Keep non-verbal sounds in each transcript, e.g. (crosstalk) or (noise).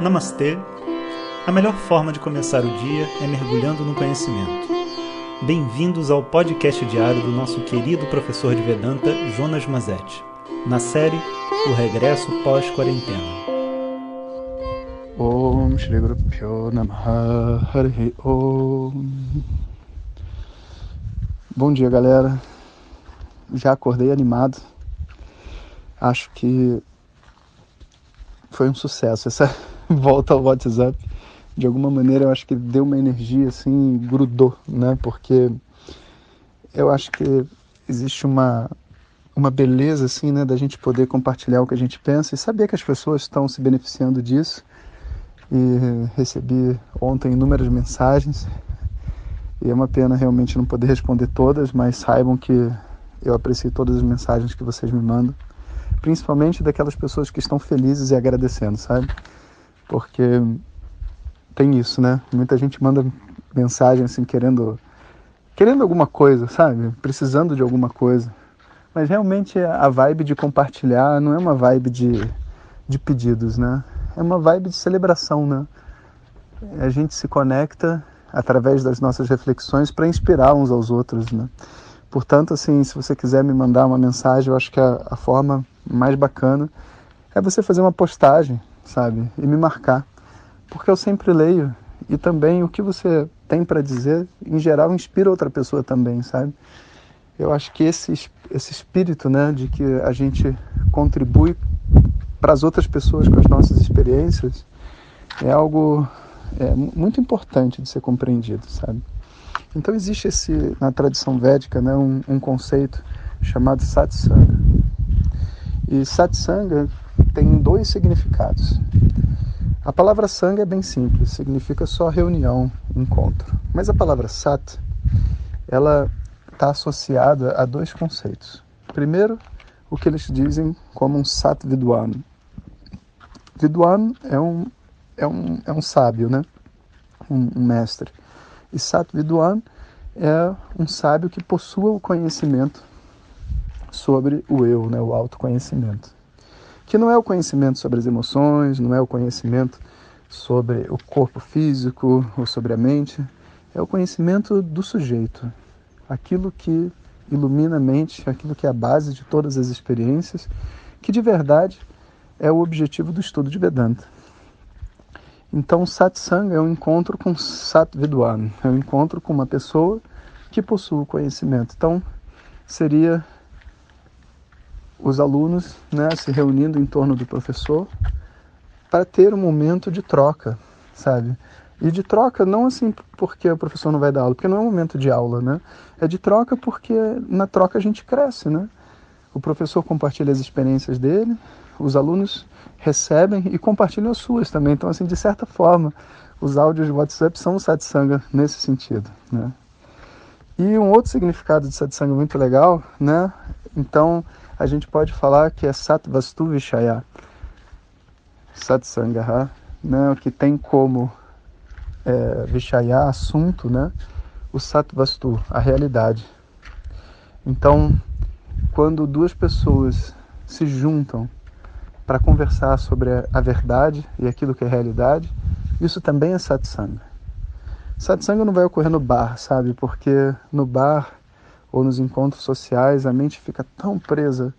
Namastê! A melhor forma de começar o dia é mergulhando no conhecimento. Bem-vindos ao podcast diário do nosso querido professor de Vedanta, Jonas Mazetti, na série O Regresso Pós-Quarentena. Om Shri Guru Bom dia, galera. Já acordei animado. Acho que foi um sucesso essa (laughs) volta ao WhatsApp. De alguma maneira, eu acho que deu uma energia assim, grudou, né? Porque eu acho que existe uma uma beleza assim, né, da gente poder compartilhar o que a gente pensa e saber que as pessoas estão se beneficiando disso. E recebi ontem inúmeras mensagens. E é uma pena realmente não poder responder todas, mas saibam que eu aprecio todas as mensagens que vocês me mandam principalmente daquelas pessoas que estão felizes e agradecendo, sabe? Porque tem isso, né? Muita gente manda mensagem assim querendo querendo alguma coisa, sabe? Precisando de alguma coisa. Mas realmente a vibe de compartilhar não é uma vibe de, de pedidos, né? É uma vibe de celebração, né? A gente se conecta através das nossas reflexões para inspirar uns aos outros, né? Portanto, assim, se você quiser me mandar uma mensagem, eu acho que a, a forma mais bacana é você fazer uma postagem, sabe? E me marcar. Porque eu sempre leio e também o que você tem para dizer, em geral, inspira outra pessoa também, sabe? Eu acho que esse, esse espírito, né, de que a gente contribui para as outras pessoas com as nossas experiências, é algo é, muito importante de ser compreendido, sabe? Então existe esse na tradição védica, né, um, um conceito chamado satsanga. E satsanga tem dois significados. A palavra sanga é bem simples, significa só reunião, encontro. Mas a palavra sat, ela está associada a dois conceitos. Primeiro, o que eles dizem como um sat vidwan. Vidwan é um, é um, é um sábio, né? um, um mestre. E Satvidwan é um sábio que possua o conhecimento sobre o eu, né, o autoconhecimento. Que não é o conhecimento sobre as emoções, não é o conhecimento sobre o corpo físico ou sobre a mente, é o conhecimento do sujeito, aquilo que ilumina a mente, aquilo que é a base de todas as experiências, que de verdade é o objetivo do estudo de Vedanta. Então, satsang é um encontro com Satvidwan, é um encontro com uma pessoa que possui conhecimento. Então, seria os alunos né, se reunindo em torno do professor para ter um momento de troca, sabe? E de troca não assim porque o professor não vai dar aula, porque não é um momento de aula, né? É de troca porque na troca a gente cresce, né? O professor compartilha as experiências dele, os alunos recebem e compartilham as suas também. Então, assim, de certa forma, os áudios de WhatsApp são o satsanga nesse sentido, né? E um outro significado de satsanga muito legal, né? Então, a gente pode falar que é satvastu vishaya, satsanga, né? Que tem como é, vishaya, assunto, né? O satvastu, a realidade. Então, quando duas pessoas se juntam para conversar sobre a verdade e aquilo que é realidade, isso também é satsanga. Satsanga não vai ocorrer no bar, sabe? Porque no bar ou nos encontros sociais a mente fica tão presa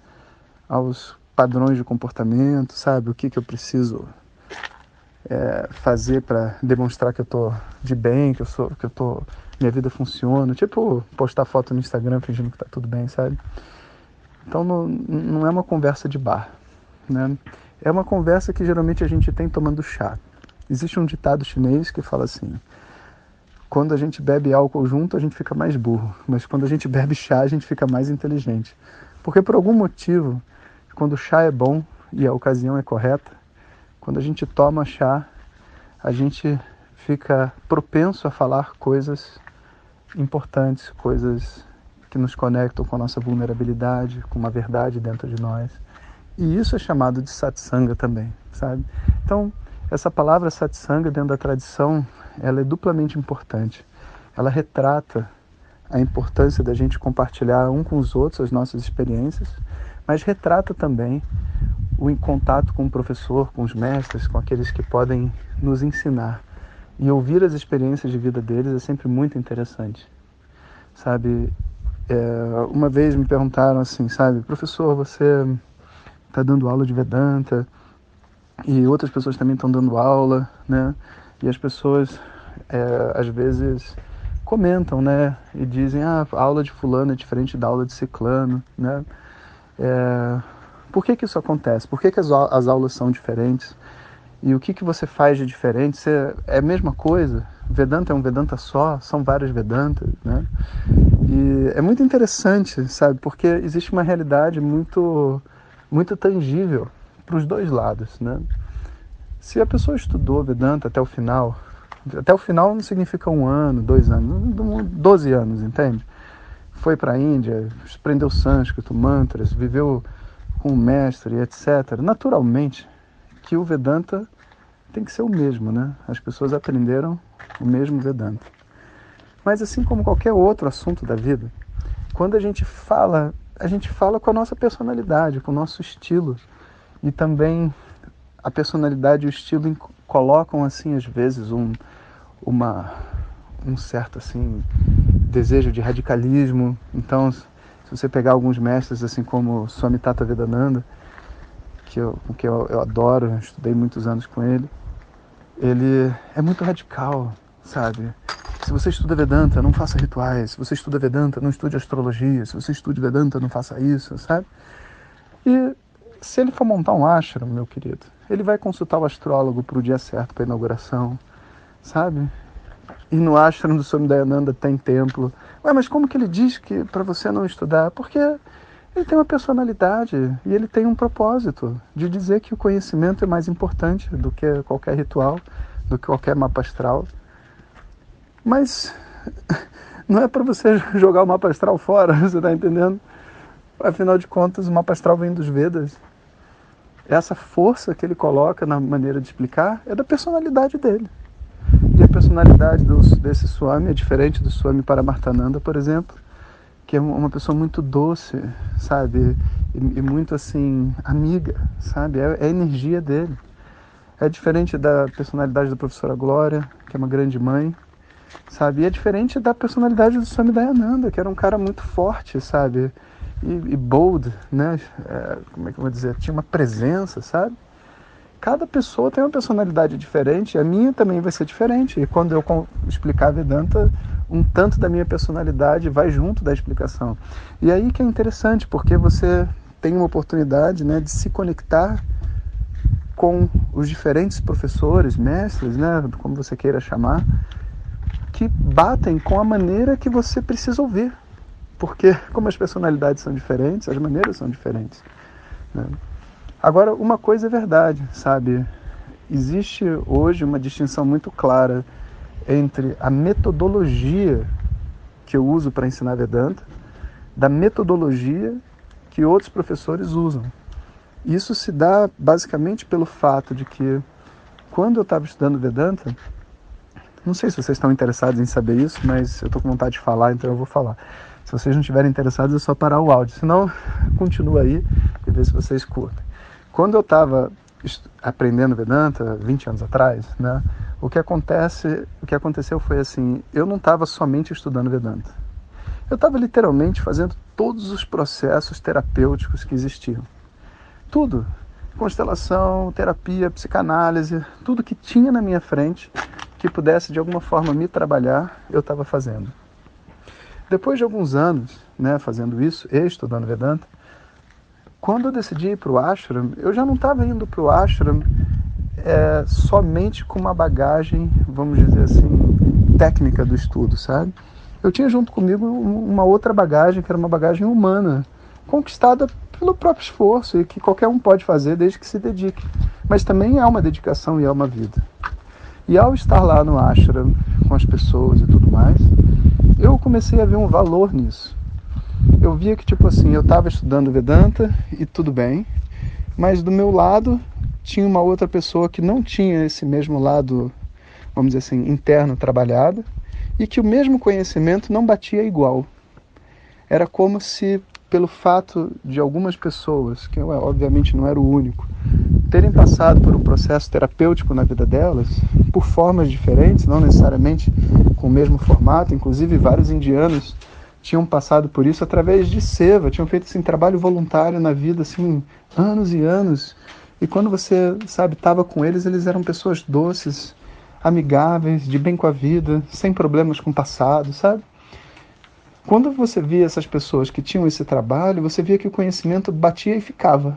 aos padrões de comportamento, sabe? O que, que eu preciso é, fazer para demonstrar que eu tô de bem, que eu sou, que eu tô, minha vida funciona. Tipo postar foto no Instagram fingindo que tá tudo bem, sabe? Então não, não é uma conversa de bar. Né? É uma conversa que geralmente a gente tem tomando chá. Existe um ditado chinês que fala assim: quando a gente bebe álcool junto, a gente fica mais burro, mas quando a gente bebe chá, a gente fica mais inteligente. Porque por algum motivo, quando o chá é bom e a ocasião é correta, quando a gente toma chá, a gente fica propenso a falar coisas importantes, coisas que nos conectam com a nossa vulnerabilidade, com uma verdade dentro de nós. E isso é chamado de satsanga também, sabe? Então, essa palavra satsanga dentro da tradição, ela é duplamente importante. Ela retrata a importância da gente compartilhar um com os outros as nossas experiências, mas retrata também o contato com o professor, com os mestres, com aqueles que podem nos ensinar. E ouvir as experiências de vida deles é sempre muito interessante. Sabe, é, uma vez me perguntaram assim, sabe, professor, você está dando aula de Vedanta e outras pessoas também estão dando aula, né? E as pessoas é, às vezes comentam, né? E dizem, ah, a aula de fulano é diferente da aula de ciclano, né? É, por que, que isso acontece? Por que, que as, as aulas são diferentes? E o que, que você faz de diferente? Você, é a mesma coisa? Vedanta é um Vedanta só? São vários Vedantas, né? E é muito interessante, sabe? Porque existe uma realidade muito, muito tangível para os dois lados, né? Se a pessoa estudou Vedanta até o final, até o final não significa um ano, dois anos, doze anos, entende? Foi para a Índia, aprendeu sânscrito, mantras, viveu com o mestre, etc. Naturalmente que o Vedanta tem que ser o mesmo, né? As pessoas aprenderam o mesmo Vedanta. Mas assim como qualquer outro assunto da vida, quando a gente fala, a gente fala com a nossa personalidade, com o nosso estilo. E também a personalidade e o estilo colocam assim às vezes um uma um certo assim desejo de radicalismo. Então, se você pegar alguns mestres, assim como Swami Tata Vedananda, que eu, que eu, eu adoro, estudei muitos anos com ele, ele é muito radical, sabe? Se você estuda Vedanta, não faça rituais. Se você estuda Vedanta, não estude astrologia. Se você estuda Vedanta, não faça isso, sabe? E se ele for montar um ashram, meu querido, ele vai consultar o astrólogo para o dia certo para inauguração, sabe? E no ashram do Swami Dayananda tem templo. Ué, mas como que ele diz que para você não estudar? Porque ele tem uma personalidade e ele tem um propósito de dizer que o conhecimento é mais importante do que qualquer ritual, do que qualquer mapa astral. Mas (laughs) não é para você (laughs) jogar o mapa astral fora, (laughs) você está entendendo? Afinal de contas, o mapa astral vem dos Vedas. Essa força que ele coloca na maneira de explicar é da personalidade dele. E a personalidade do, desse Swami é diferente do Swami Paramartananda, por exemplo, que é uma pessoa muito doce, sabe? E, e muito assim, amiga, sabe? É, é, a energia dele. É diferente da personalidade da professora Glória, que é uma grande mãe, sabe? E é diferente da personalidade do Swami Dayananda, que era um cara muito forte, sabe? E, e bold, né? É, como é que eu vou dizer? Tinha uma presença, sabe? cada pessoa tem uma personalidade diferente, a minha também vai ser diferente. E quando eu explicar Vedanta, um tanto da minha personalidade vai junto da explicação. E aí que é interessante, porque você tem uma oportunidade né, de se conectar com os diferentes professores, mestres, né, como você queira chamar, que batem com a maneira que você precisa ouvir. Porque, como as personalidades são diferentes, as maneiras são diferentes. Né? Agora, uma coisa é verdade, sabe? Existe hoje uma distinção muito clara entre a metodologia que eu uso para ensinar Vedanta da metodologia que outros professores usam. Isso se dá basicamente pelo fato de que quando eu estava estudando Vedanta, não sei se vocês estão interessados em saber isso, mas eu estou com vontade de falar, então eu vou falar. Se vocês não estiverem interessados, é só parar o áudio. Senão, continua aí e vê se vocês curtem. Quando eu estava aprendendo Vedanta, 20 anos atrás, né, o que acontece, o que aconteceu foi assim, eu não estava somente estudando Vedanta. Eu estava literalmente fazendo todos os processos terapêuticos que existiam. Tudo. Constelação, terapia, psicanálise, tudo que tinha na minha frente que pudesse de alguma forma me trabalhar, eu estava fazendo. Depois de alguns anos, né, fazendo isso estudando Vedanta, quando eu decidi ir para o ashram, eu já não estava indo para o ashram é, somente com uma bagagem, vamos dizer assim, técnica do estudo, sabe? Eu tinha junto comigo uma outra bagagem, que era uma bagagem humana, conquistada pelo próprio esforço e que qualquer um pode fazer desde que se dedique. Mas também é uma dedicação e é uma vida. E ao estar lá no ashram, com as pessoas e tudo mais, eu comecei a ver um valor nisso eu via que, tipo assim, eu estava estudando Vedanta e tudo bem, mas do meu lado tinha uma outra pessoa que não tinha esse mesmo lado, vamos dizer assim, interno trabalhado e que o mesmo conhecimento não batia igual. Era como se pelo fato de algumas pessoas, que eu obviamente não era o único, terem passado por um processo terapêutico na vida delas, por formas diferentes, não necessariamente com o mesmo formato, inclusive vários indianos tinham passado por isso através de seva, tinham feito assim trabalho voluntário na vida assim anos e anos. E quando você, sabe, estava com eles, eles eram pessoas doces, amigáveis, de bem com a vida, sem problemas com o passado, sabe? Quando você via essas pessoas que tinham esse trabalho, você via que o conhecimento batia e ficava.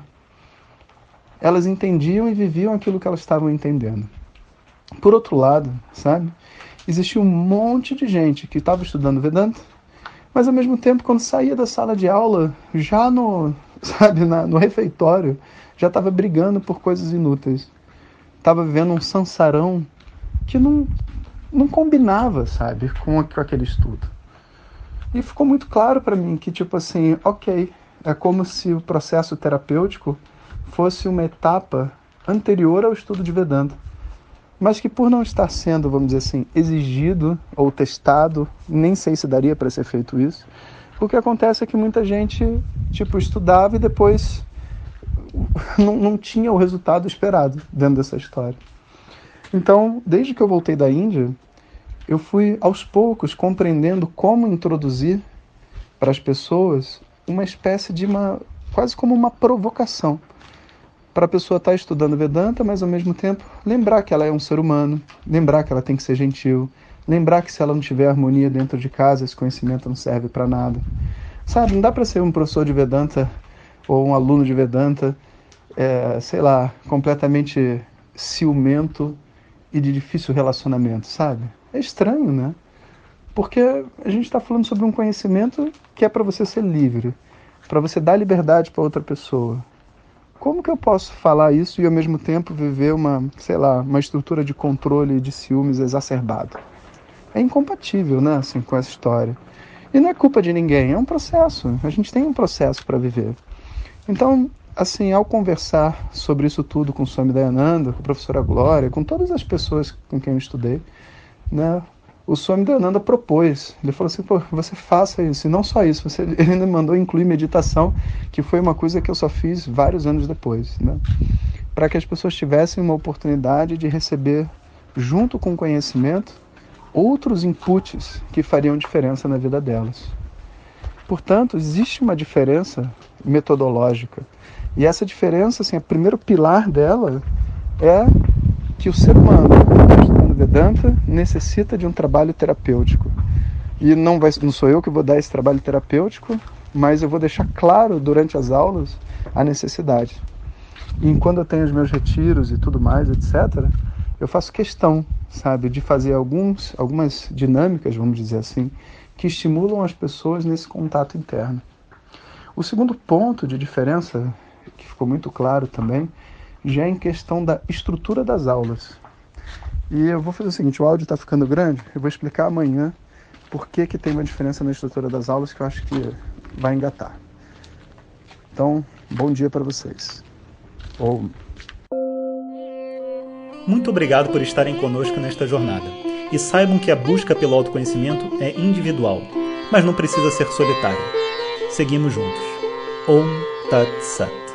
Elas entendiam e viviam aquilo que elas estavam entendendo. Por outro lado, sabe, existia um monte de gente que estava estudando Vedanta, mas ao mesmo tempo, quando saía da sala de aula, já no, (laughs) sabe, na, no refeitório, já estava brigando por coisas inúteis. Estava vivendo um sansarão que não, não combinava, sabe, com, com aquele estudo. E ficou muito claro para mim que, tipo assim, ok, é como se o processo terapêutico fosse uma etapa anterior ao estudo de Vedanta, mas que por não estar sendo, vamos dizer assim, exigido ou testado, nem sei se daria para ser feito isso, o que acontece é que muita gente, tipo, estudava e depois não, não tinha o resultado esperado dentro dessa história. Então, desde que eu voltei da Índia, eu fui aos poucos compreendendo como introduzir para as pessoas uma espécie de uma quase como uma provocação para a pessoa estar tá estudando Vedanta, mas ao mesmo tempo lembrar que ela é um ser humano, lembrar que ela tem que ser gentil, lembrar que se ela não tiver harmonia dentro de casa, esse conhecimento não serve para nada. Sabe, não dá para ser um professor de Vedanta ou um aluno de Vedanta, é, sei lá, completamente ciumento e de difícil relacionamento, sabe? É estranho, né? Porque a gente está falando sobre um conhecimento que é para você ser livre, para você dar liberdade para outra pessoa. Como que eu posso falar isso e ao mesmo tempo viver uma, sei lá, uma estrutura de controle de ciúmes exacerbado? É incompatível, né, assim, com essa história. E não é culpa de ninguém, é um processo. A gente tem um processo para viver. Então, assim, ao conversar sobre isso tudo com o Swami Dayananda, com a professora Glória, com todas as pessoas com quem eu estudei, né? O Swami Dayananda propôs, ele falou assim, pô, você faça isso, e não só isso, você, (laughs) ele ainda mandou incluir meditação, que foi uma coisa que eu só fiz vários anos depois, né? Para que as pessoas tivessem uma oportunidade de receber, junto com o conhecimento, outros inputs que fariam diferença na vida delas. Portanto, existe uma diferença metodológica. E essa diferença, assim, o primeiro pilar dela é que o ser humano, Vedanta, necessita de um trabalho terapêutico. E não, vai, não sou eu que vou dar esse trabalho terapêutico, mas eu vou deixar claro durante as aulas a necessidade. E quando eu tenho os meus retiros e tudo mais, etc., eu faço questão, sabe, de fazer alguns, algumas dinâmicas, vamos dizer assim, que estimulam as pessoas nesse contato interno. O segundo ponto de diferença, que ficou muito claro também, já é em questão da estrutura das aulas. E eu vou fazer o seguinte, o áudio está ficando grande, eu vou explicar amanhã por que, que tem uma diferença na estrutura das aulas que eu acho que vai engatar. Então, bom dia para vocês. Ou... Muito obrigado por estarem conosco nesta jornada. E saibam que a busca pelo autoconhecimento é individual, mas não precisa ser solitária. Seguimos juntos. Om Tat Sat.